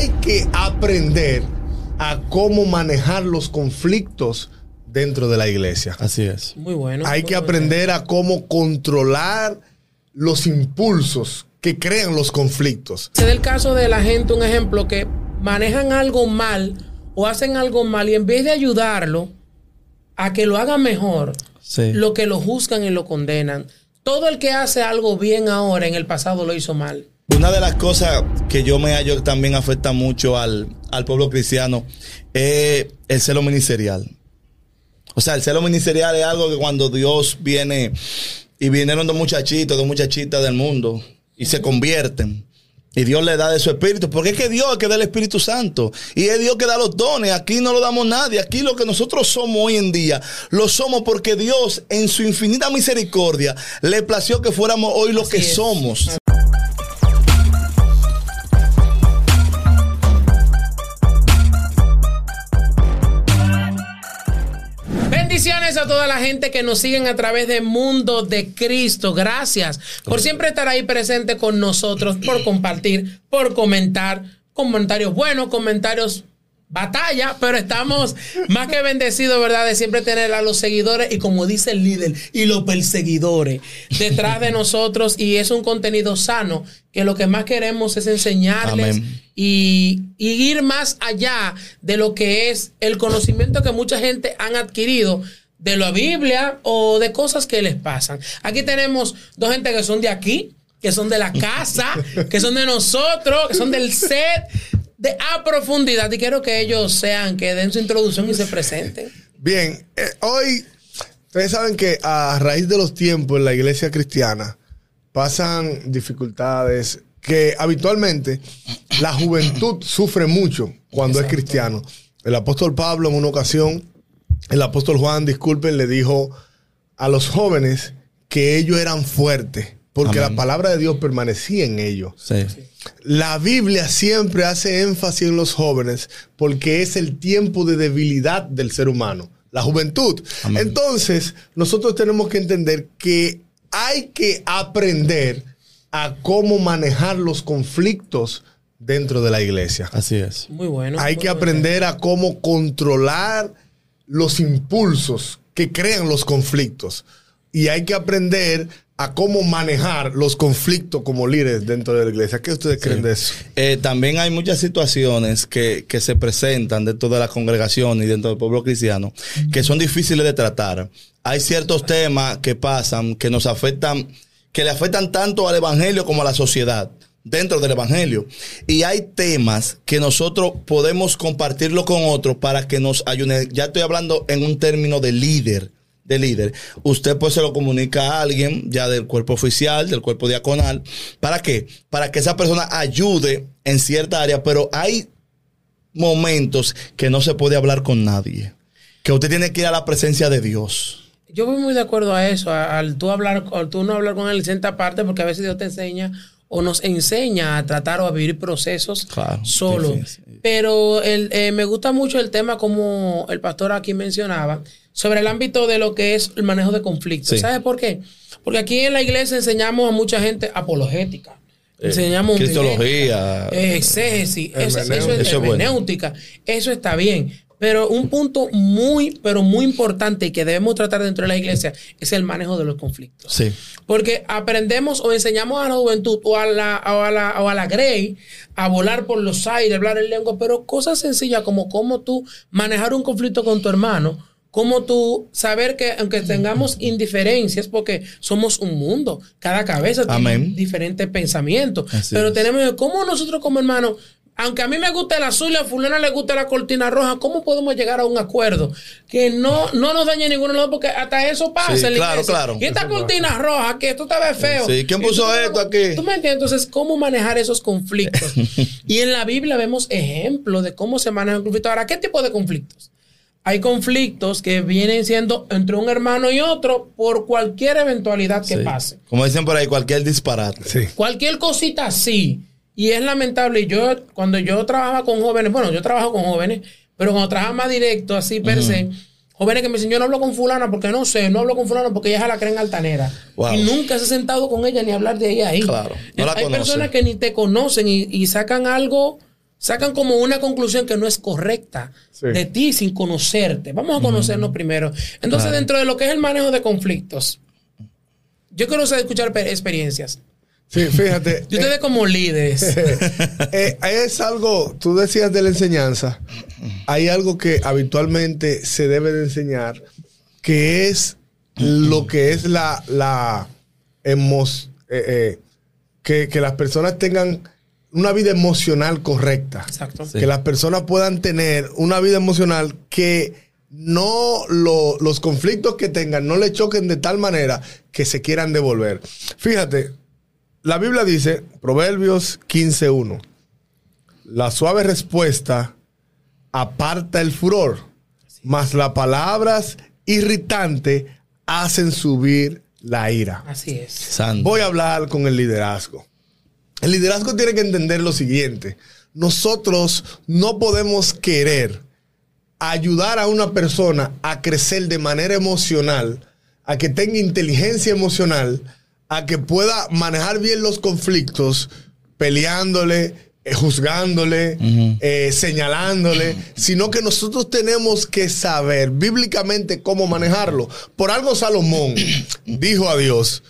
hay que aprender a cómo manejar los conflictos dentro de la iglesia. Así es. Muy bueno. Hay muy que bueno. aprender a cómo controlar los impulsos que crean los conflictos. Se da el caso de la gente, un ejemplo, que manejan algo mal o hacen algo mal y en vez de ayudarlo a que lo haga mejor, Sí. lo que lo juzgan y lo condenan. Todo el que hace algo bien ahora, en el pasado lo hizo mal. Una de las cosas que yo me hallo también afecta mucho al, al pueblo cristiano es el celo ministerial. O sea, el celo ministerial es algo que cuando Dios viene y vinieron dos muchachitos, dos muchachitas del mundo y se convierten. Y Dios le da de su espíritu, porque es que Dios es que da el Espíritu Santo. Y es Dios que da los dones. Aquí no lo damos nadie. Aquí lo que nosotros somos hoy en día, lo somos porque Dios, en su infinita misericordia, le plació que fuéramos hoy lo Así que es. somos. A toda la gente que nos siguen a través de Mundo de Cristo. Gracias por siempre estar ahí presente con nosotros, por compartir, por comentar. Comentarios buenos, comentarios batalla, pero estamos más que bendecidos, ¿verdad? De siempre tener a los seguidores y como dice el líder, y los perseguidores detrás de nosotros. Y es un contenido sano que lo que más queremos es enseñarles y, y ir más allá de lo que es el conocimiento que mucha gente han adquirido de la Biblia o de cosas que les pasan. Aquí tenemos dos gente que son de aquí, que son de la casa, que son de nosotros, que son del set de a profundidad y quiero que ellos sean, que den su introducción y se presenten. Bien, eh, hoy ustedes saben que a raíz de los tiempos en la iglesia cristiana pasan dificultades que habitualmente la juventud sufre mucho cuando es cristiano. El apóstol Pablo en una ocasión, el apóstol Juan, disculpen, le dijo a los jóvenes que ellos eran fuertes porque Amén. la palabra de Dios permanecía en ellos. Sí. La Biblia siempre hace énfasis en los jóvenes porque es el tiempo de debilidad del ser humano, la juventud. Amén. Entonces, nosotros tenemos que entender que hay que aprender a cómo manejar los conflictos dentro de la iglesia. Así es. Muy bueno. Hay muy que bueno. aprender a cómo controlar los impulsos que crean los conflictos. Y hay que aprender a cómo manejar los conflictos como líderes dentro de la iglesia. ¿Qué ustedes creen de eso? Eh, también hay muchas situaciones que, que se presentan dentro de la congregación y dentro del pueblo cristiano que son difíciles de tratar. Hay ciertos temas que pasan que nos afectan, que le afectan tanto al evangelio como a la sociedad dentro del evangelio. Y hay temas que nosotros podemos compartirlo con otros para que nos ayuden. Ya estoy hablando en un término de líder de líder, usted pues se lo comunica a alguien ya del cuerpo oficial, del cuerpo diaconal. ¿Para qué? Para que esa persona ayude en cierta área, pero hay momentos que no se puede hablar con nadie. Que usted tiene que ir a la presencia de Dios. Yo voy muy de acuerdo a eso, al tú hablar, al tú no hablar con él en cierta parte, porque a veces Dios te enseña o nos enseña a tratar o a vivir procesos Claro, solo. difícil. Pero el, eh, me gusta mucho el tema como el pastor aquí mencionaba, sobre el ámbito de lo que es el manejo de conflictos. Sí. ¿Sabes por qué? Porque aquí en la iglesia enseñamos a mucha gente apologética. Eh, Enseñamos cristología. eh, exégesis, eso, eso es bueno. hermenéutica, eso está bien. Pero un punto muy, pero muy importante y que debemos tratar dentro de la iglesia es el manejo de los conflictos. Sí. Porque aprendemos o enseñamos a la juventud o a la, o a la, o a la Grey a volar por los aires, hablar en lengua, pero cosas sencillas como cómo tú manejar un conflicto con tu hermano, cómo tú saber que aunque tengamos indiferencias, porque somos un mundo, cada cabeza tiene diferentes pensamientos, Así pero es. tenemos cómo nosotros como hermanos aunque a mí me gusta el azul y a fulana le gusta la cortina roja, ¿cómo podemos llegar a un acuerdo que no, no nos dañe ninguno de los dos? Porque hasta eso pasa Sí, claro, claro. Y esta cortina roja, que esto te ve feo. Sí, ¿quién puso tú- esto aquí? ¿Tú me entiendes? Entonces, ¿cómo manejar esos conflictos? y en la Biblia vemos ejemplos de cómo se manejan conflictos. Ahora, ¿qué tipo de conflictos? Hay conflictos que vienen siendo entre un hermano y otro por cualquier eventualidad que Sí. pase. Como dicen por ahí, cualquier disparate. Sí. Cualquier cosita así. Y es lamentable. Y yo, cuando yo trabajaba con jóvenes, bueno, yo trabajo con jóvenes, pero cuando trabajaba más directo, así per se, jóvenes que me dicen, yo no hablo con fulana porque no sé, no hablo con fulana porque ella es la creen altanera. Wow. Y nunca se ha sentado con ella ni hablar de ella ahí. Claro, no la Hay conoce. personas que ni te conocen y, y sacan algo sacan como una conclusión que no es correcta Sí. de ti sin conocerte. Vamos a conocernos primero. Entonces, Claro. dentro de lo que es el manejo de conflictos, yo quiero escuchar pe- experiencias. Sí, fíjate. Y ustedes como líderes. Eh, es algo, tú decías de la enseñanza, hay algo que habitualmente se debe de enseñar, que es lo que es la, la eh, eh, que, que las personas tengan una vida emocional correcta. Exacto. Sí. Que las personas puedan tener una vida emocional que no lo- los conflictos que tengan no le choquen de tal manera que se quieran devolver. Fíjate, la Biblia dice, Proverbios 15.1, la suave respuesta aparta el furor, mas las palabras irritantes hacen subir la ira. Así es. Santo. Voy a hablar con el liderazgo. El liderazgo tiene que entender lo siguiente. Nosotros no podemos querer ayudar a una persona a crecer de manera emocional, a que tenga inteligencia emocional, a que pueda manejar bien los conflictos, peleándole, eh, juzgándole, eh, señalándole, sino que nosotros tenemos que saber bíblicamente cómo manejarlo. Por algo Salomón dijo a Dios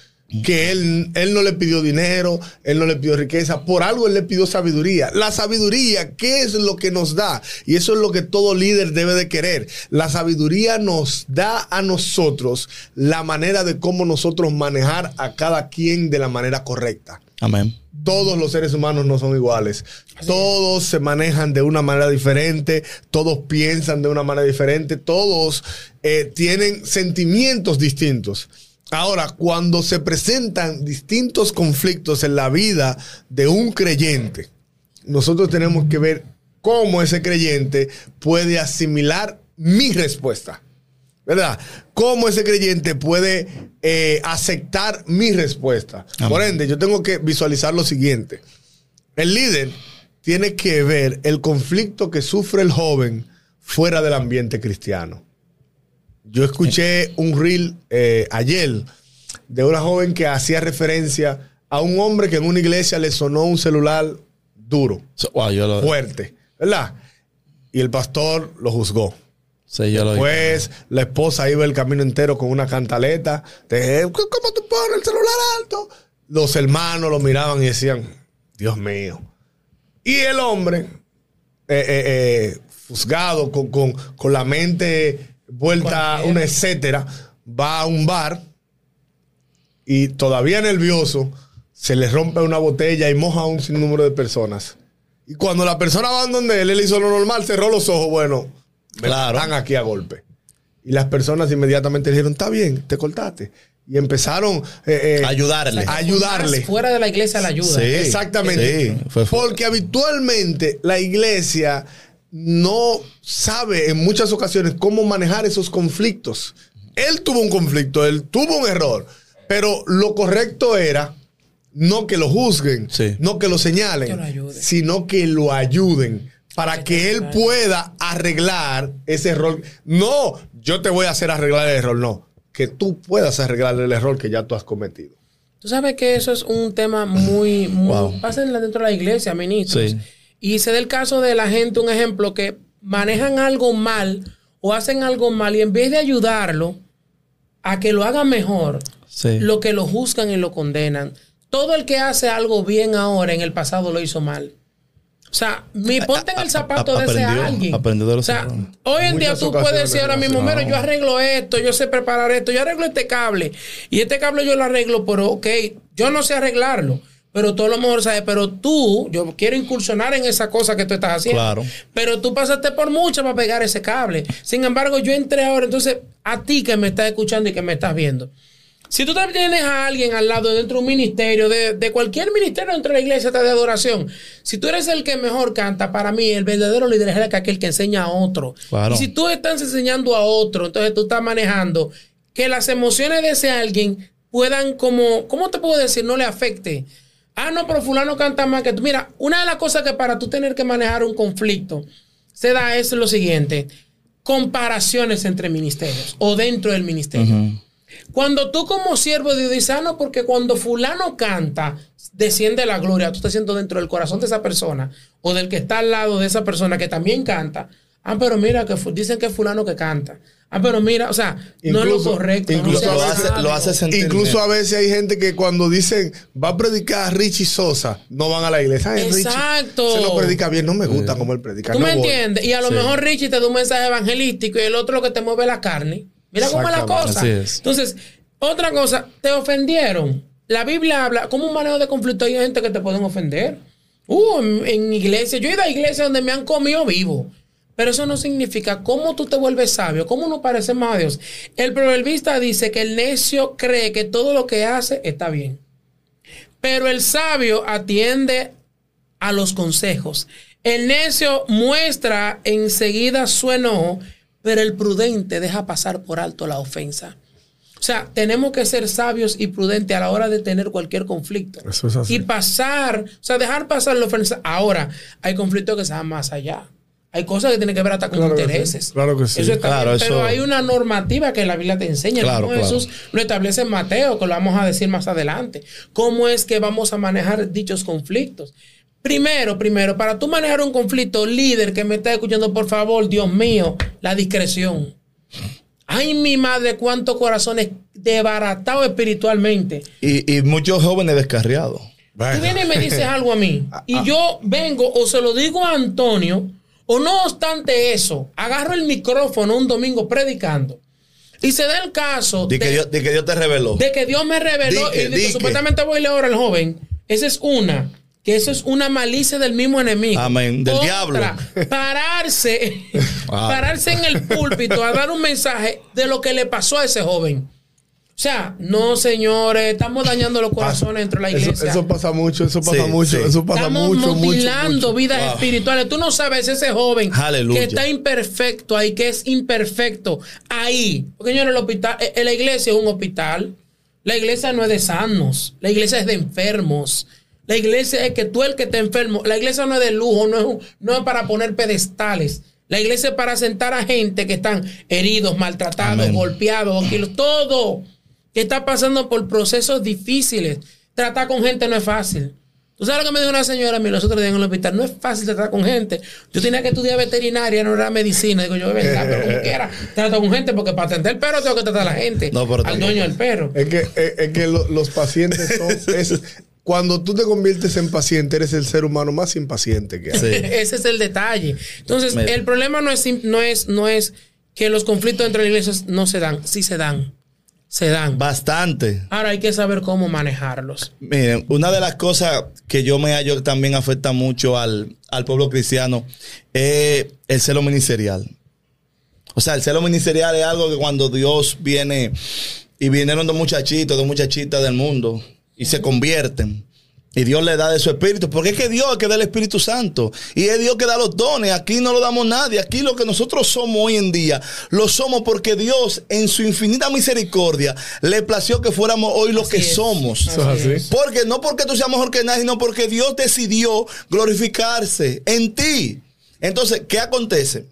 que él, él no le pidió dinero, él no le pidió riqueza, por algo él le pidió sabiduría. La sabiduría, ¿qué es lo que nos da? Y eso es lo que todo líder debe de querer. La sabiduría nos da a nosotros la manera de cómo nosotros manejar a cada quien de la manera correcta Amén. todos los seres humanos no son iguales. Todos se manejan de una manera diferente, todos piensan de una manera diferente, todos eh, tienen sentimientos distintos. Ahora, cuando se presentan distintos conflictos en la vida de un creyente, nosotros tenemos que ver cómo ese creyente puede asimilar mi respuesta. ¿Verdad? ¿Cómo ese creyente puede eh, aceptar mi respuesta? Por ende, yo tengo que visualizar lo siguiente. El líder tiene que ver el conflicto que sufre el joven fuera del ambiente cristiano. Yo escuché un reel eh, ayer de una joven que hacía referencia a un hombre que en una iglesia le sonó un celular duro, So- wow, yo lo, fuerte, ¿verdad? Y el pastor lo juzgó. sí, yo lo Pues la esposa iba el camino entero con una cantaleta. De, ¿Cómo tú pones el celular alto? Los hermanos lo miraban y decían, Dios mío. Y el hombre, eh, eh, eh, juzgado, con, con- con la mente vuelta a una etcétera, va a un bar y todavía nervioso, se le rompe una botella y moja a un sinnúmero de personas. Y cuando la persona va donde él, él hizo lo normal, cerró los ojos, bueno, me Claro. están aquí a golpe. Y las personas inmediatamente le dijeron, está bien, te cortaste. Y empezaron eh, eh, Ayudarle. a ayudarle. Fuera de la iglesia la ayuda. Sí. Exactamente. Sí, fue- fue- Porque habitualmente la iglesia no sabe en muchas ocasiones cómo manejar esos conflictos. Él tuvo un conflicto, él tuvo un error, pero lo correcto era no que lo juzguen, Sí. no que lo señalen, Que lo ayuden. sino que lo ayuden para que él pueda arreglar ese error. No, yo te voy a hacer arreglar el error, no, que tú puedas arreglar el error que ya tú has cometido. Tú sabes que eso es un tema muy, muy Wow. pasa dentro de la iglesia, ministros. Sí. Y se da el caso de la gente, un ejemplo, que manejan algo mal o hacen algo mal y en vez de ayudarlo a que lo haga mejor, Sí. lo que lo juzgan y lo condenan. Todo el que hace algo bien ahora, en el pasado lo hizo mal. O sea, mi, ponte en el zapato de ese alguien. aprendió de los o sea, errores. hoy en día tú puedes decir ahora mismo, mira, yo arreglo esto, yo sé preparar esto, yo arreglo este cable. Y este cable yo lo arreglo, pero ok, yo no sé arreglarlo. Pero tú a lo mejor sabes, pero tú, yo quiero incursionar en esa cosa que tú estás haciendo. Claro. Pero tú pasaste por mucho para pegar ese cable. Sin embargo, yo entré ahora, entonces, a ti que me estás escuchando y que me estás viendo. Si tú también tienes a alguien al lado dentro de un ministerio, de, de cualquier ministerio dentro de la iglesia de adoración, si tú eres el que mejor canta, para mí el verdadero líder es aquel que enseña a otro. Claro. Y si tú estás enseñando a otro, entonces tú estás manejando que las emociones de ese alguien puedan como, ¿cómo te puedo decir? No le afecte. Ah, no, pero fulano canta más que tú. Mira, una de las cosas que para tú tener que manejar un conflicto se da es lo siguiente. Comparaciones entre ministerios o dentro del ministerio. Cuando tú como siervo de Dios dices, ah, no, porque cuando fulano canta, desciende la gloria, tú estás siendo dentro del corazón de esa persona o del que está al lado de esa persona que también canta. Ah, pero mira, que dicen que es fulano que canta. Ah, pero mira, o sea, no es lo correcto. no incluso sea lo, hace, lo hace sentir Incluso bien. a veces hay gente que cuando dicen va a predicar a Richie Sosa, no van a la iglesia. Ay, Richie, Exacto. se lo predica bien, no me gusta como él predica. ¿Tú no me voy. entiendes? Y a lo Sí. mejor Richie te da un mensaje evangelístico y el otro lo que te mueve la carne. Mira cómo es la cosa. Así es. Entonces, otra cosa, te ofendieron. La Biblia habla, como un manejo de conflicto hay gente que te pueden ofender. Uh, en, en iglesia, yo he ido a iglesias donde me han comido vivo. Pero eso no significa cómo tú te vuelves sabio, cómo no pareces más a Dios. El proverbista dice que el necio cree que todo lo que hace está bien. Pero el sabio atiende a los consejos. El necio muestra enseguida su enojo, pero el prudente deja pasar por alto la ofensa. O sea, tenemos que ser sabios y prudentes a la hora de tener cualquier conflicto. Eso es así. Y pasar, o sea, dejar pasar la ofensa. Ahora, hay conflictos que se van más allá. Hay cosas que tienen que ver hasta con Claro intereses. sí, claro que sí. Eso está Claro, bien, pero hay una normativa que la Biblia te enseña. Claro, claro. Jesús lo establece en Mateo, que lo vamos a decir más adelante. ¿Cómo es que vamos a manejar dichos conflictos? Primero, primero, para tú manejar un conflicto, líder que me está escuchando, por favor, Dios mío, la discreción. Ay, mi madre, cuántos corazones desbaratados espiritualmente. Y, y muchos jóvenes descarriados. Tú vienes y me dices algo a mí y yo vengo o se lo digo a Antonio o no obstante eso, agarro el micrófono un domingo predicando y se da el caso de, que, Dios, di que Dios te reveló. de que Dios me reveló y supuestamente voy a leer ahora al joven. Esa es una. Que eso es una malicia del mismo enemigo. Amén. Del Otra, diablo. Pararse, pararse en el púlpito a dar un mensaje de lo que le pasó a ese joven. O sea, no, señores, estamos dañando los corazones dentro de la iglesia. eso pasa mucho, eso pasa Sí, mucho, sí. eso pasa Estamos mucho, mucho, mutilando mucho. vidas Wow. espirituales. Tú no sabes ese joven que está imperfecto ahí, que es imperfecto ahí. Porque señores, el hospital, eh, eh, la iglesia es un hospital. La iglesia no es de sanos. La iglesia es de enfermos. La iglesia es que tú el que está enfermo. La iglesia no es de lujo, no es, un- no es para poner pedestales. La iglesia es para sentar a gente que están heridos, maltratados, Amén. golpeados, todo. Que está pasando por procesos difíciles. Tratar con gente no es fácil. ¿Tú sabes lo que me dijo una señora a mí los otros días en el hospital? No es fácil tratar con gente. Yo tenía que estudiar veterinaria, no era medicina. Digo yo, es verdad, pero como quiera, trato con gente porque para atender el perro tengo que tratar a la gente. No, pero al dueño del perro. Es que, es, es que lo- los pacientes son. es- cuando tú te conviertes en paciente, eres el ser humano más impaciente que hay. Sí. Ese es el detalle. Entonces, Mira. el problema no es, sim- no, es, no es que los conflictos entre las iglesias no se dan. Sí se dan. Se dan. Bastante. Ahora hay que saber cómo manejarlos. Miren, una de las cosas que yo me hallo también afecta mucho al, al pueblo cristiano es el celo ministerial. O sea, el celo ministerial es algo que cuando Dios viene y vinieron dos muchachitos, dos muchachitas del mundo y se convierten. Y Dios le da de su espíritu, porque es que Dios es que da el Espíritu Santo. Y es Dios que da los dones. Aquí no lo damos nadie. Aquí lo que nosotros somos hoy en día, lo somos porque Dios, en su infinita misericordia, le plació que fuéramos hoy lo Así que es. somos. Eso es así. Porque no porque tú seas mejor que nadie, sino porque Dios decidió glorificarse en ti. Entonces, ¿qué acontece?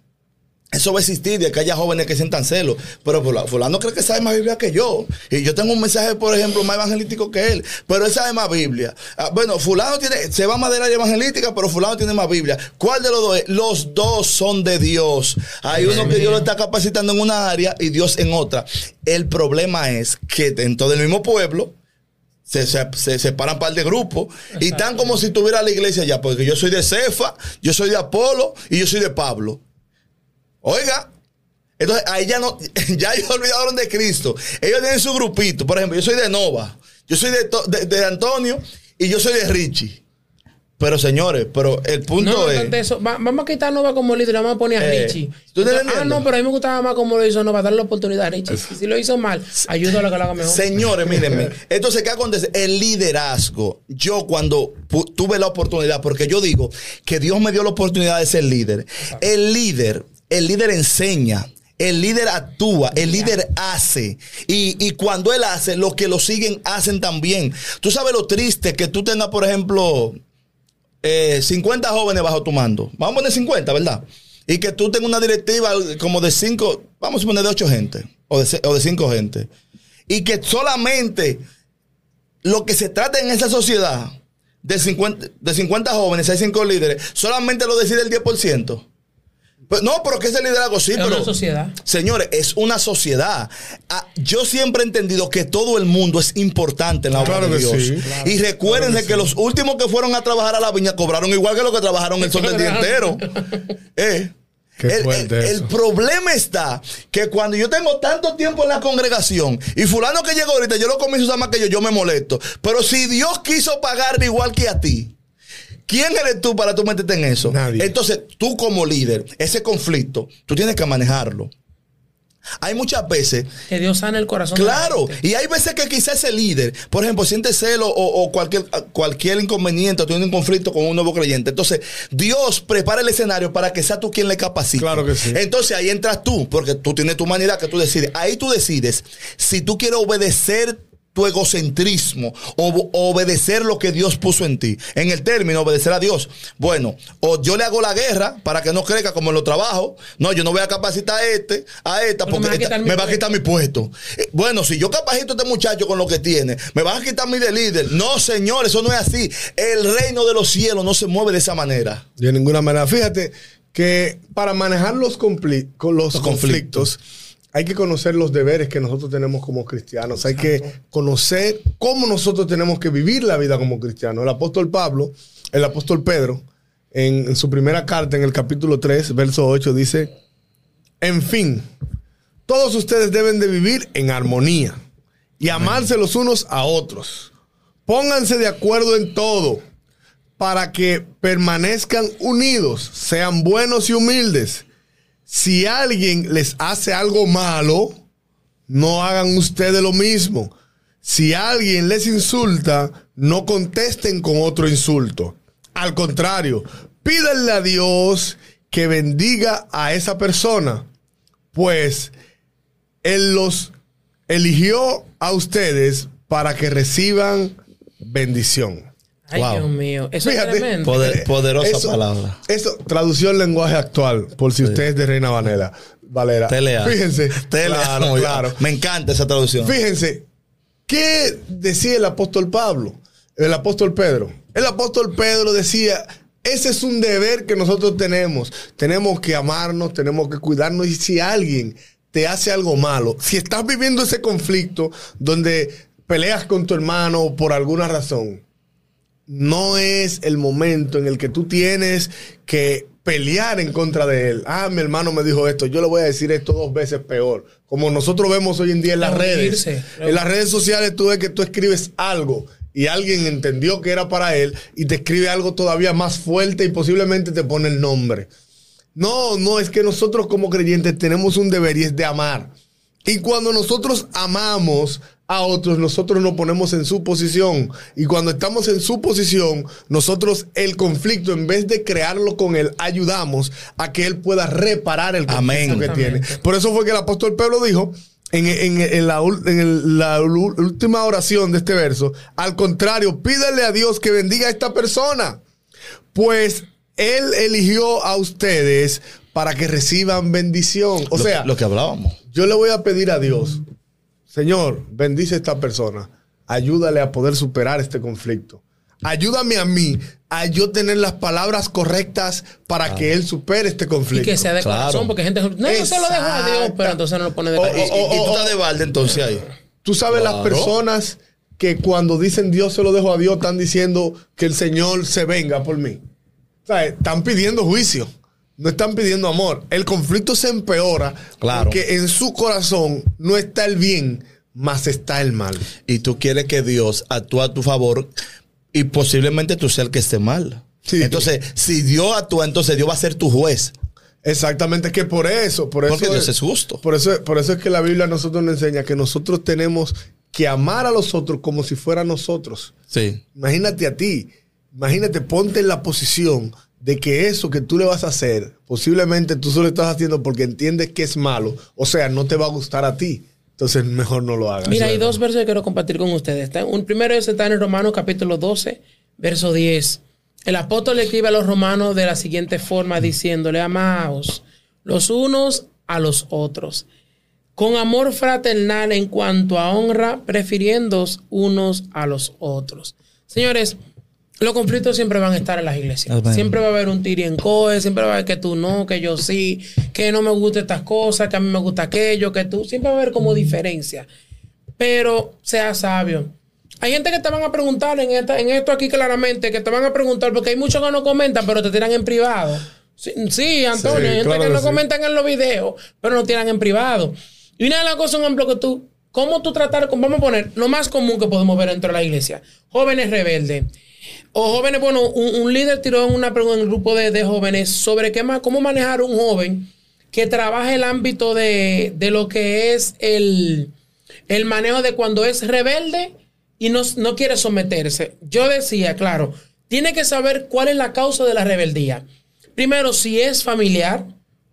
Eso va a existir de que haya jóvenes que sientan celos. Pero fulano, cree que sabe más Biblia que yo. Y yo tengo un mensaje, por ejemplo, más evangelístico que él. Pero él sabe más Biblia. Ah, bueno, fulano tiene, se va más del área evangelística, pero fulano tiene más Biblia. ¿Cuál de los dos es? Los dos son de Dios. Hay uno que Dios lo está capacitando en una área y Dios en otra. El problema es que dentro del mismo pueblo, se, se, se separan par de grupos y están como si tuviera la iglesia ya, porque yo soy de Cefa, yo soy de Apolo y yo soy de Pablo. Oiga, entonces ahí ya no, ya ellos olvidaron de Cristo. Ellos tienen su grupito. Por ejemplo, yo soy de Nova, yo soy de, de- de Antonio y yo soy de Richie. Pero señores, pero el punto No, no es. eso, va- vamos a quitar a Nova como líder, vamos a poner a Eh, Richie. ¿tú te ah, no, pero a mí me gustaba más como lo hizo Nova, darle la oportunidad a Richie. Y si lo hizo mal, ayúdalo a que lo haga mejor. Señores, mírenme. Entonces, ¿qué acontece? El liderazgo. Yo cuando tuve la oportunidad, porque yo digo que Dios me dio la oportunidad de ser líder. El líder, el líder enseña. El líder actúa, el líder hace. Y, y cuando él hace, los que lo siguen hacen también. Tú sabes lo triste que tú tengas, por ejemplo, eh, 50 jóvenes bajo tu mando. Vamos a poner 50, ¿verdad? Y que tú tengas una directiva como de 5, vamos a poner de 8 gente o de, o de 5 gente. y que solamente lo que se trata en esa sociedad de 50, de 50 jóvenes, hay 5 líderes, solamente lo decide el 10%. Pues, no, pero que ese liderazgo sí, Es pero. una sociedad. Señores, es una sociedad. Ah, yo siempre he entendido que todo el mundo es importante en la obra Claro de Dios. sí, y recuérdense que, los últimos que fueron a trabajar a la viña cobraron igual que los que trabajaron el sol del día entero. Eh. Qué el, el- eso. el problema está que cuando yo tengo tanto tiempo en la congregación y fulano que llegó ahorita, yo lo comienzo a usar más que yo, yo me molesto. Pero si Dios quiso pagarle igual que a ti, ¿quién eres tú para tú meterte en eso? Nadie. Entonces, tú como líder, ese conflicto, tú tienes que manejarlo. Hay muchas veces Que Dios sana el corazón. Claro, y hay veces que quizás ese líder, por ejemplo, siente celo o, o cualquier, cualquier inconveniente o tiene un conflicto con un nuevo creyente. Entonces, Dios prepara el escenario para que sea tú quien le capacite. Claro que sí. Entonces ahí entras tú, porque tú tienes tu manera que tú decides. Ahí tú decides si tú quieres obedecer tu egocentrismo o o obedecer lo que Dios puso en ti. En el término, obedecer a Dios. Bueno, o yo le hago la guerra para que no crezca como en los trabajos. No, yo no voy a capacitar a este, a esta, Porque me va a esta- quitar mi me va a puesto. quitar mi puesto. Eh, Bueno, si yo capacito a este muchacho con lo que tiene, me van a quitar mi de líder. No, señor, eso no es así. El reino de los cielos no se mueve de esa manera. De ninguna manera. Fíjate que para manejar los, compli- con los, Los conflictos, hay que conocer los deberes que nosotros tenemos como cristianos. Hay que conocer cómo nosotros tenemos que vivir la vida como cristianos. El apóstol Pablo, el apóstol Pedro, en, en su primera carta, en el capítulo 3, verso 8, dice, en fin, todos ustedes deben de vivir en armonía y amarse los unos a otros. Pónganse de acuerdo en todo para que permanezcan unidos, sean buenos y humildes. Si alguien les hace algo malo, no hagan ustedes lo mismo. Si alguien les insulta, no contesten con otro insulto. Al contrario, pídanle a Dios que bendiga a esa persona, pues Él los eligió a ustedes para que reciban bendición. Ay, Wow. Dios mío. Eso Fíjate, es tremendo. Poder- poderosa Eso- palabra. Eso, traducción lenguaje actual, por si usted es de Reina Valera. Valera. Telea. Fíjense. Telea, Claro, claro. Me encanta esa traducción. Fíjense, ¿qué decía el apóstol Pablo? El apóstol Pedro. El apóstol Pedro decía, ese es un deber que nosotros tenemos. Tenemos que amarnos, tenemos que cuidarnos. Y si alguien te hace algo malo, si estás viviendo ese conflicto donde peleas con tu hermano por alguna razón, no es el momento en el que tú tienes que pelear en contra de él. Ah, mi hermano me dijo esto, yo le voy a decir esto dos veces peor. Como nosotros vemos hoy en día en las redes. En las redes sociales tú ves que tú escribes algo y alguien entendió que era para él y te escribe algo todavía más fuerte y posiblemente te pone el nombre. No, no, es que nosotros como creyentes tenemos un deber y es de amar. Y cuando nosotros amamos a otros, nosotros nos ponemos en su posición. Y cuando estamos en su posición, nosotros el conflicto, en vez de crearlo con él, ayudamos a que él pueda reparar el conflicto Amén. que tiene. Por eso fue que el apóstol Pablo dijo en, en- en la, ul- en el- la ul- última oración de este verso, al contrario, pídale a Dios que bendiga a esta persona, pues él eligió a ustedes para que reciban bendición. O Lo- sea, lo que hablábamos. yo le voy a pedir a Dios, Señor, bendice a esta persona, ayúdale a poder superar este conflicto. Ayúdame a mí a yo tener las palabras correctas para que él supere este Y conflicto. que sea de Claro. corazón, porque gente no, yo se lo dejo a Dios, pero entonces no lo pone de O- Y, corazón. y- y tú estás de balde entonces ahí. Tú sabes las personas que cuando dicen Dios se lo dejo a Dios están diciendo que el Señor se venga por mí. O sea, están pidiendo juicio, no están pidiendo amor. El conflicto se empeora Claro. porque en su corazón no está el bien, más está el mal. Y tú quieres que Dios actúe a tu favor y posiblemente tú seas el que esté mal. Sí. Entonces, si Dios actúa, entonces Dios va a ser tu juez. Exactamente, que por eso, por eso, Porque Dios es justo. Por eso, por eso es que la Biblia a nosotros nos enseña que nosotros tenemos que amar a los otros como si fuera nosotros. Sí. Imagínate a ti, imagínate, ponte en la posición de que eso que tú le vas a hacer, posiblemente tú solo estás haciendo porque entiendes que es malo, o sea, no te va a gustar a ti. Entonces, mejor no lo hagas. Mira, hay dos versos que quiero compartir con ustedes. Un primero es está en Romanos capítulo 12, verso 10. El apóstol le escribe a los romanos de la siguiente forma, diciéndole, amaos los unos a los otros, con amor fraternal en cuanto a honra, prefiriéndoos unos a los otros. Señores, los conflictos siempre van a estar en las iglesias. Amén. Siempre va a haber un tiri en coe, siempre va a haber que tú no, que yo sí, que no me gustan estas cosas, que a mí me gusta aquello, que tú. Siempre va a haber como diferencia. Pero sea sabio. Hay gente que te van a preguntar en, esta, en esto aquí claramente, que te van a preguntar, porque hay muchos que no comentan, pero te tiran en privado. Sí, sí, Antonio, Sí, hay gente claro que que no sí. comentan en los videos, pero no tiran en privado. Y una de las cosas, un ejemplo que tú, ¿cómo tú tratar, con, vamos a poner, lo más común que podemos ver dentro de la iglesia? Jóvenes rebeldes. O jóvenes, bueno, un, un líder tiró una pregunta en el grupo de, de jóvenes sobre qué más, cómo manejar un joven que trabaja el ámbito de, de lo que es el, el manejo de cuando es rebelde y no, no quiere someterse. Yo decía, claro, tiene que saber cuál es la causa de la rebeldía. Primero, si es familiar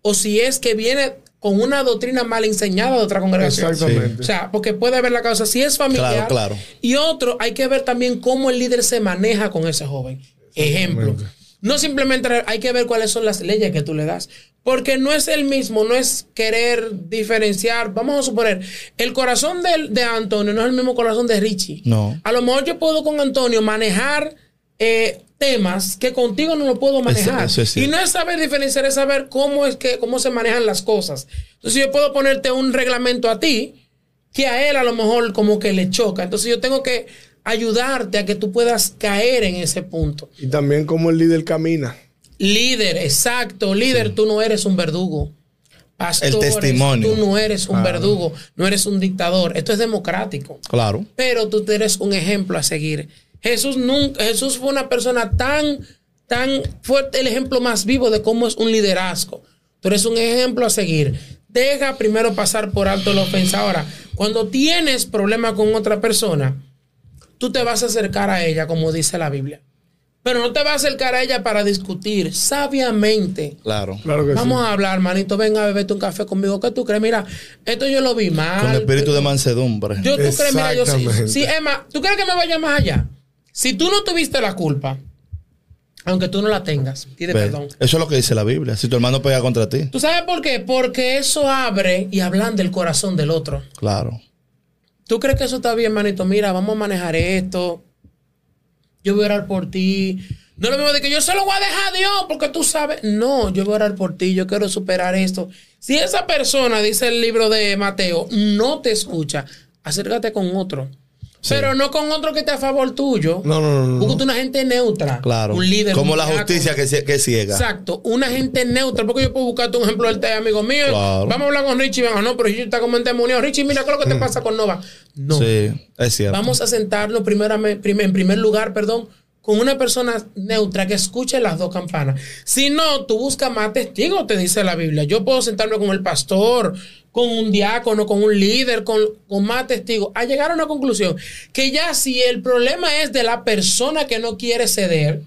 o si es que viene con una doctrina mal enseñada de otra congregación. Exactamente. O sea, porque puede haber la causa si es familiar. Claro, claro. Y otro, hay que ver también cómo el líder se maneja con ese joven. Ejemplo. No simplemente hay que ver cuáles son las leyes que tú le das. Porque no es el mismo, no es querer diferenciar. Vamos a suponer, el corazón de, de Antonio no es el mismo corazón de Richie. No. A lo mejor yo puedo con Antonio manejar eh, temas que contigo no lo puedo manejar. eso es y no es saber diferenciar, es saber cómo es que, cómo se manejan las cosas. Entonces yo puedo ponerte un reglamento a ti que a él a lo mejor como que le choca. Entonces yo tengo que ayudarte a que tú puedas caer en ese punto. Y también cómo el líder camina. Líder, exacto, líder, tú no eres un verdugo. Pastores, El testimonio. Tú no eres un verdugo, no eres un dictador. Esto es democrático. Claro. Pero tú eres un ejemplo a seguir. Jesús nunca, Jesús fue una persona tan, tan fuerte, el ejemplo más vivo de cómo es un liderazgo. Tú eres un ejemplo a seguir. Deja primero pasar por alto la ofensa. Ahora, cuando tienes problema con otra persona, tú te vas a acercar a ella, como dice la Biblia. Pero no te vas a acercar a ella para discutir sabiamente. Claro. Claro que Vamos sí. a hablar, manito, venga a beberte un café conmigo. ¿Qué tú crees? Mira, esto yo lo vi mal. Con espíritu de mansedumbre. Yo, tú crees, mira, yo sí. Exactamente. Sí, Emma, ¿tú crees que me vaya más allá? Si tú no tuviste la culpa, aunque tú no la tengas, pide Ve, perdón. Eso es lo que dice la Biblia. Si tu hermano pega contra ti. ¿Tú sabes por qué? Porque eso abre y hablan del corazón del otro. Claro. ¿Tú crees que eso está bien, manito? Mira, vamos a manejar esto. Yo voy a orar por ti. No es lo mismo de que yo se lo voy a dejar a Dios porque tú sabes. No, yo voy a orar por ti. Yo quiero superar esto. Si esa persona, dice el libro de Mateo, no te escucha, acércate con otro. Pero no con otro que esté a favor tuyo. No, no, no. Búscate una gente neutra. Claro. Un líder. Como la justicia que, sie- que ciega. Exacto, una gente neutra. Porque yo puedo buscarte un ejemplo del amigo mío. Claro. Vamos a hablar con Richie. Venga, no, pero Richie está como endemoniado. Richie, mira, ¿qué es lo que te pasa con Nova? No. Sí, es cierto. Vamos a sentarnos primerame- prim- en primer lugar, perdón, con una persona neutra que escuche las dos campanas. Si no, tú buscas más testigos, te dice la Biblia. Yo puedo sentarme con el pastor, con un diácono, con un líder, con, con más testigos, a llegar a una conclusión que ya si el problema es de la persona que no quiere ceder,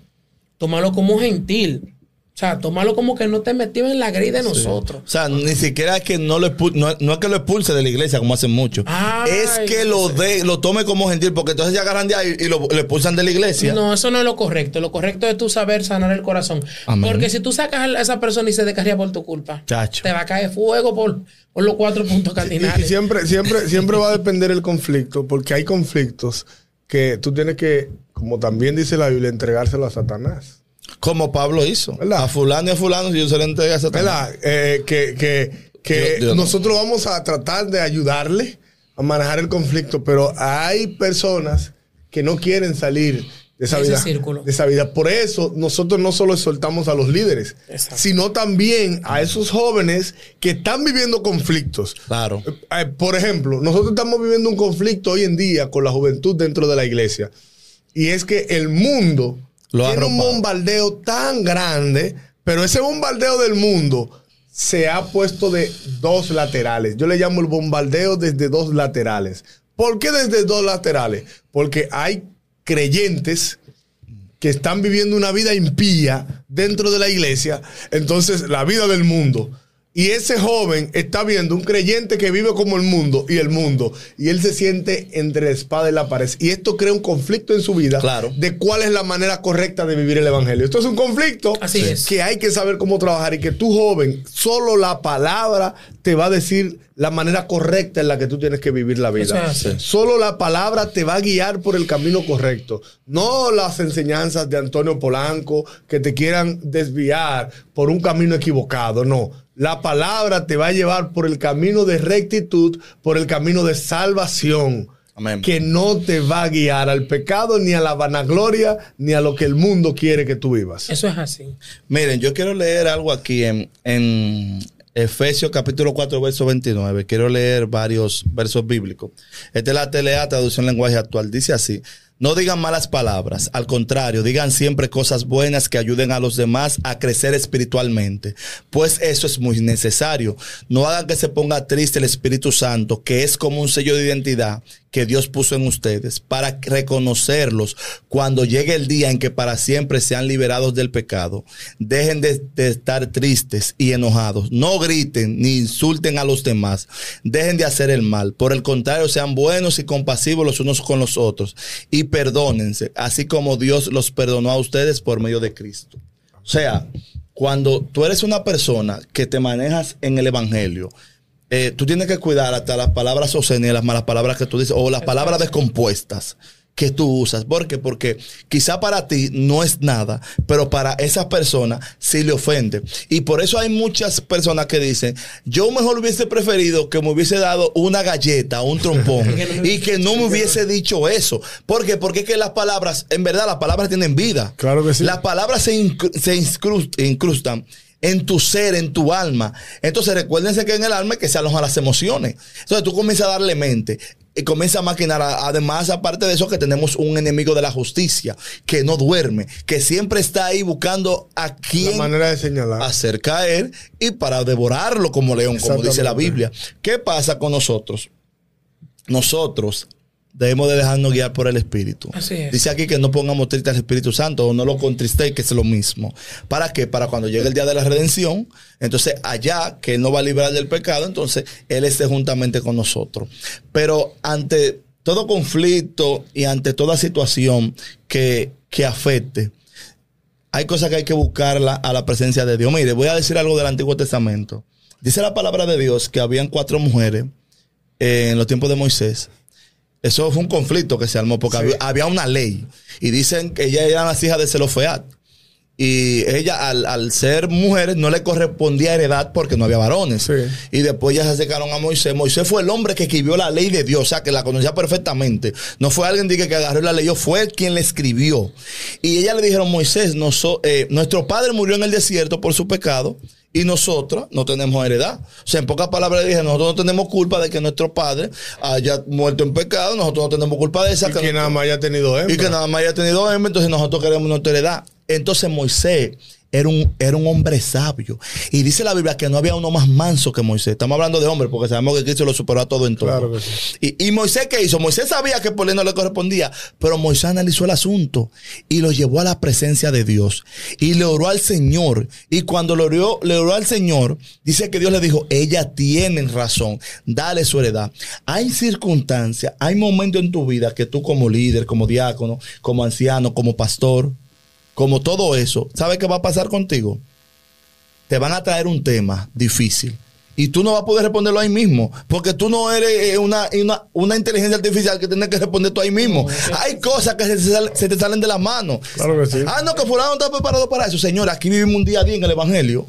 tómalo como gentil. O sea, tómalo como que no te metió en la grey de nosotros. O sea, ni siquiera es que no lo expu- no, no es que lo expulse de la iglesia como hacen muchos. Es que lo de, lo tome como gentil, porque entonces se agarran de ahí y lo, lo expulsan de la iglesia. No, eso no es lo correcto. Lo correcto es tú saber sanar el corazón. Amén. Porque si tú sacas a esa persona y se descarría por tu culpa, Chacho. te va a caer fuego por, por los cuatro puntos Y, y cardinales. siempre, siempre, siempre va a depender el conflicto, porque hay conflictos que tú tienes que, como también dice la Biblia, entregárselo a Satanás. Como Pablo hizo. ¿Verdad? A fulano y a fulano, si yo se le entregué a Satanás. ¿Verdad? Eh, que que, que Dios- Dios no. nosotros vamos a tratar de ayudarle a manejar el conflicto, pero hay personas que no quieren salir de esa De ese vida. círculo. De esa vida. Por eso nosotros no solo soltamos a los líderes, Exacto. sino también a esos jóvenes que están viviendo conflictos. Claro. Eh, por ejemplo, nosotros estamos viviendo un conflicto hoy en día con la juventud dentro de la iglesia. Y es que el mundo Lo tiene un bombardeo tan grande, pero ese bombardeo del mundo se ha puesto de dos laterales. Yo le llamo el bombardeo desde dos laterales. ¿Por qué desde dos laterales? Porque hay creyentes que están viviendo una vida impía dentro de la iglesia, entonces la vida del mundo Y ese joven está viendo un creyente que vive como el mundo y el mundo. Y él se siente entre la espada y la pared. Y esto crea un conflicto en su vida Claro. de cuál es la manera correcta de vivir el evangelio. Esto es un conflicto Así es. que hay que saber cómo trabajar y que tú, joven, solo la palabra te va a decir la manera correcta en la que tú tienes que vivir la vida. Solo la palabra te va a guiar por el camino correcto. No las enseñanzas de Antonio Polanco que te quieran desviar por un camino equivocado. No. La palabra te va a llevar por el camino de rectitud, por el camino de salvación. Amén. Que no te va a guiar al pecado, ni a la vanagloria, ni a lo que el mundo quiere que tú vivas. Eso es así. Miren, yo quiero leer algo aquí en, en Efesios capítulo 4, verso 29. Quiero leer varios versos bíblicos. Esta es la TLA, traducción lenguaje actual. Dice así. No digan malas palabras, al contrario, digan siempre cosas buenas que ayuden a los demás a crecer espiritualmente, pues eso es muy necesario. No hagan que se ponga triste el Espíritu Santo, que es como un sello de identidad que Dios puso en ustedes, para reconocerlos cuando llegue el día en que para siempre sean liberados del pecado. Dejen de, estar tristes y enojados. No griten ni insulten a los demás. Dejen de hacer el mal. Por el contrario, sean buenos y compasivos los unos con los otros. Y perdónense, así como Dios los perdonó a ustedes por medio de Cristo. O sea, cuando tú eres una persona que te manejas en el Evangelio, eh, tú tienes que cuidar hasta las palabras obscenas, las malas palabras que tú dices, o las palabras descompuestas que tú usas. ¿Por qué? Porque quizá para ti no es nada, pero para esas personas sí le ofende. Y por eso hay muchas personas que dicen, yo mejor hubiese preferido que me hubiese dado una galleta, un trompón, y que no me hubiese dicho eso. ¿Por qué? Porque es que las palabras, en verdad, las palabras tienen vida. Claro que sí. Las palabras se, incru- se incrust- incrustan en tu ser, en tu alma. Entonces recuérdense que en el alma es que se alojan las emociones. Entonces tú comienzas a darle mente y comienzas a maquinar. Además, aparte de eso, que tenemos un enemigo de la justicia que no duerme, que siempre está ahí buscando a La quién manera de señalar. hacer caer y para devorarlo como león, como dice la. Biblia. ¿Qué pasa con nosotros? Nosotros debemos de dejarnos guiar por el Espíritu. Así es. Dice aquí que no pongamos triste al Espíritu Santo o no lo contristéis, que es lo mismo. ¿Para qué? Para cuando llegue el día de la redención, entonces allá, que Él nos va a librar del pecado, entonces Él esté juntamente con nosotros. Pero ante todo conflicto y ante toda situación que, que afecte, hay cosas que hay que buscarla a la presencia de Dios. Mire, voy a decir algo del Antiguo Testamento. Dice la palabra de Dios que habían cuatro mujeres eh, en los tiempos de Moisés. Eso fue un conflicto que se armó porque había, había una ley. Y dicen que ellas eran las hijas de Zelofeat. Y ella, al, al ser mujeres, no le correspondía heredad porque no había varones. Sí. Y después ya se acercaron a Moisés. Moisés fue el hombre que escribió la ley de Dios, o sea, que la conocía perfectamente. No fue alguien diga, que agarró la ley, fue quien la escribió. Y ella le dijeron, Moisés, noso- eh, nuestro padre murió en el desierto por su pecado y nosotros no tenemos heredad. O sea, en pocas palabras dije, nosotros no tenemos culpa de que nuestro padre haya muerto en pecado, nosotros no tenemos culpa de esa. y que nada más haya tenido hembra. Y que nada más haya tenido hembra, entonces nosotros queremos nuestra heredad. Entonces Moisés era un, era un hombre sabio. Y dice la Biblia que no había uno más manso que Moisés. Estamos hablando de hombre porque sabemos que Cristo lo superó a todo en todo. Claro que sí. y, y Moisés, ¿qué hizo? Moisés sabía que por ley no le correspondía, pero Moisés analizó el asunto y lo llevó a la presencia de Dios y le oró al Señor. Y cuando le oró, le oró al Señor, dice que Dios le dijo, ella tiene razón, dale su heredad. Hay circunstancias, hay momentos en tu vida que tú como líder, como diácono, como anciano, como pastor, como todo eso, ¿sabes qué va a pasar contigo? Te van a traer un tema difícil. Y tú no vas a poder responderlo ahí mismo. Porque tú no eres eh, una, una, una inteligencia artificial que tienes que responder tú ahí mismo. Hay cosas que se, te sal- se te salen de las manos. Claro que sí. Ah, no, que fulano no está preparado para eso. Señor, aquí vivimos un día a día en el Evangelio.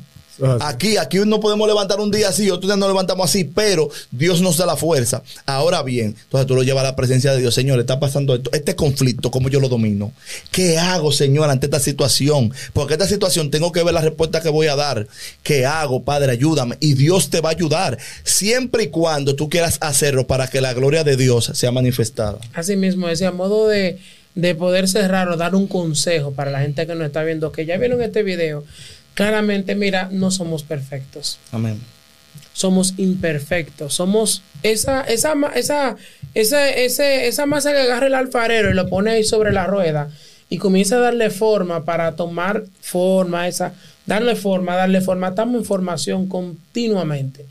Aquí, aquí no podemos levantar un día así, otro día nos levantamos así, pero Dios nos da la fuerza. Ahora bien, entonces tú lo llevas a la presencia de Dios. Señor, está pasando esto, este conflicto, ¿cómo yo lo domino? ¿Qué hago, Señor, ante esta situación? Porque esta situación tengo que ver la respuesta que voy a dar. ¿Qué hago, Padre? Ayúdame. Y Dios te va a ayudar, siempre y cuando tú quieras hacerlo para que la gloria de Dios sea manifestada. Así mismo, ese a modo de, de poder cerrar o dar un consejo para la gente que nos está viendo, que ya vieron este video, claramente, mira, no somos perfectos. Amén. somos imperfectos, somos esa, esa, esa, esa, ese- esa masa que agarra el alfarero y lo pone ahí sobre la rueda y comienza a darle forma para tomar forma esa darle forma, darle forma. Estamos en formación continuamente.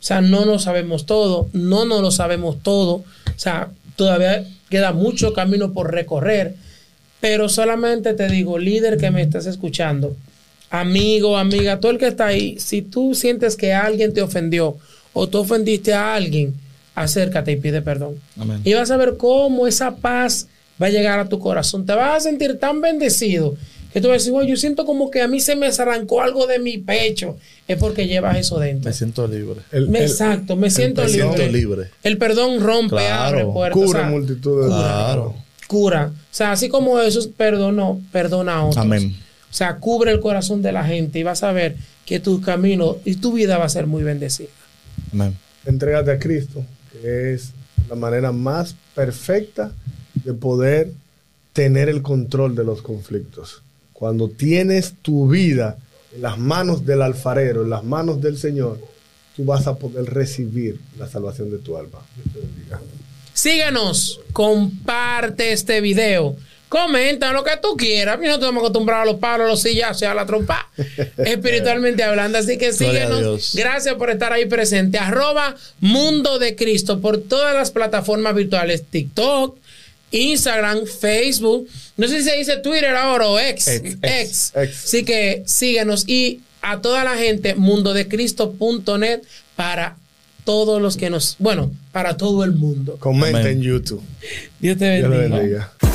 O sea, no nos sabemos todo, no nos lo sabemos todo. O sea, todavía queda mucho camino por recorrer. Pero solamente te digo, líder que me estás escuchando, amigo, amiga, todo el que está ahí, si tú sientes que alguien te ofendió o tú ofendiste a alguien, acércate y pide perdón. Amén. Y vas a ver cómo esa paz va a llegar a tu corazón. Te vas a sentir tan bendecido que tú vas a decir, "Oye, yo siento como que a mí se me arrancó algo de mi pecho. Es porque llevas eso dentro. Me siento libre. El- Me- el- Exacto, me siento perdón. libre. Siento libre. El perdón rompe, Claro. abre puertas. o sea, multitud de Claro. cura. O sea, así como Jesús perdonó, perdona a otros. Amén. O sea, cubre el corazón de la gente y vas a ver que tu camino y tu vida va a ser muy bendecida. Amén. Entrégate a Cristo, que es la manera más perfecta de poder tener el control de los conflictos. Cuando tienes tu vida en las manos del alfarero, en las manos del Señor, tú vas a poder recibir la salvación de tu alma. Dios te bendiga. Síguenos, comparte este video, comenta lo que tú quieras. A mí no estamos acostumbrados a los palos, a los sillazos a la trompa, espiritualmente hablando. Así que síguenos. Dios. Gracias por estar ahí presente. Arroba Mundo de Cristo por todas las plataformas virtuales: TikTok, Instagram, Facebook. No sé si se dice Twitter ahora o X. Ex, X. ex, ex. Así que síguenos y a toda la gente, mundodecristo.net para todos los que nos, bueno, para todo el mundo. Comenta Amén. en YouTube. Dios te Dios le bendiga. bendiga.